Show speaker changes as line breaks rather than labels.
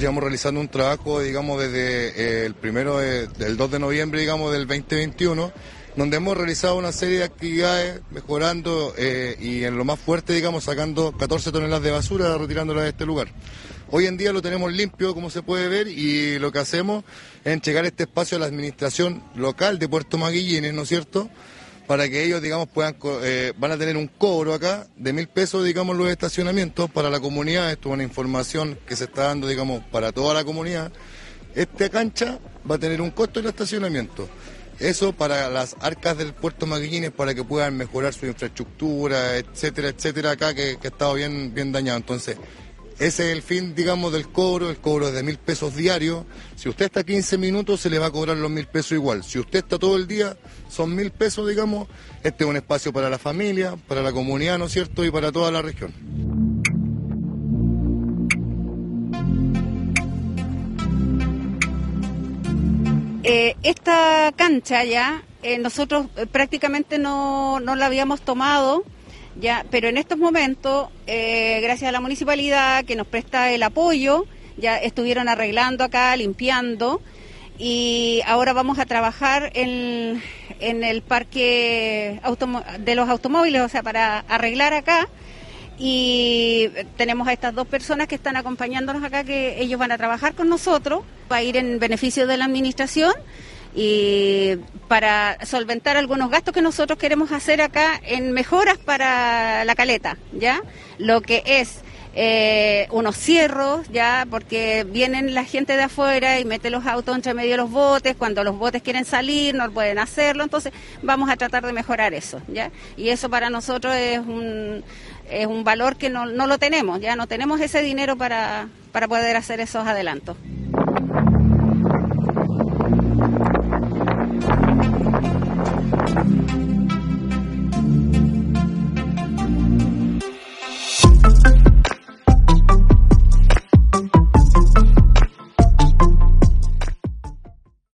realizando un trabajo, digamos, desde eh, el primero del 2 de noviembre, digamos, del 2021, donde hemos realizado una serie de actividades mejorando eh, y en lo más fuerte, digamos, sacando 14 toneladas de basura, retirándola de este lugar. Hoy en día lo tenemos limpio, como se puede ver, y lo que hacemos es entregar este espacio a la administración local de Puerto Maguillines, ¿no es cierto?, para que ellos, digamos, puedan, eh, van a tener un cobro acá de mil pesos, digamos, los estacionamientos para la comunidad. Esto es una información que se está dando, digamos, para toda la comunidad. Esta cancha va a tener un costo de estacionamiento. Eso para las arcas del puerto Maguillines para que puedan mejorar su infraestructura, etcétera, etcétera, acá que, que ha estado bien, bien dañado. Entonces, ese es el fin, digamos, del cobro. El cobro es de mil pesos diarios. Si usted está 15 minutos, se le va a cobrar los mil pesos igual. Si usted está todo el día, son mil pesos, digamos. Este es un espacio para la familia, para la comunidad, ¿no es cierto? Y para toda la región.
Eh, esta cancha ya, eh, nosotros eh, prácticamente no, no la habíamos tomado pero en estos momentos, eh, gracias a la municipalidad que nos presta el apoyo, ya estuvieron arreglando acá, limpiando, y ahora vamos a trabajar en, en el parque de los automóviles, o sea, para arreglar acá. Y tenemos a estas dos personas que están acompañándonos acá, que ellos van a trabajar con nosotros, va a ir en beneficio de la administración y para solventar algunos gastos que nosotros queremos hacer acá en mejoras para la caleta, ¿ya? Lo que es eh, unos cierros, ya, porque vienen la gente de afuera y mete los autos entre medio de los botes, cuando los botes quieren salir no pueden hacerlo, entonces vamos a tratar de mejorar eso, ya. Y eso para nosotros es un, es un valor que no, no lo tenemos, ya no tenemos ese dinero para, para poder hacer esos adelantos.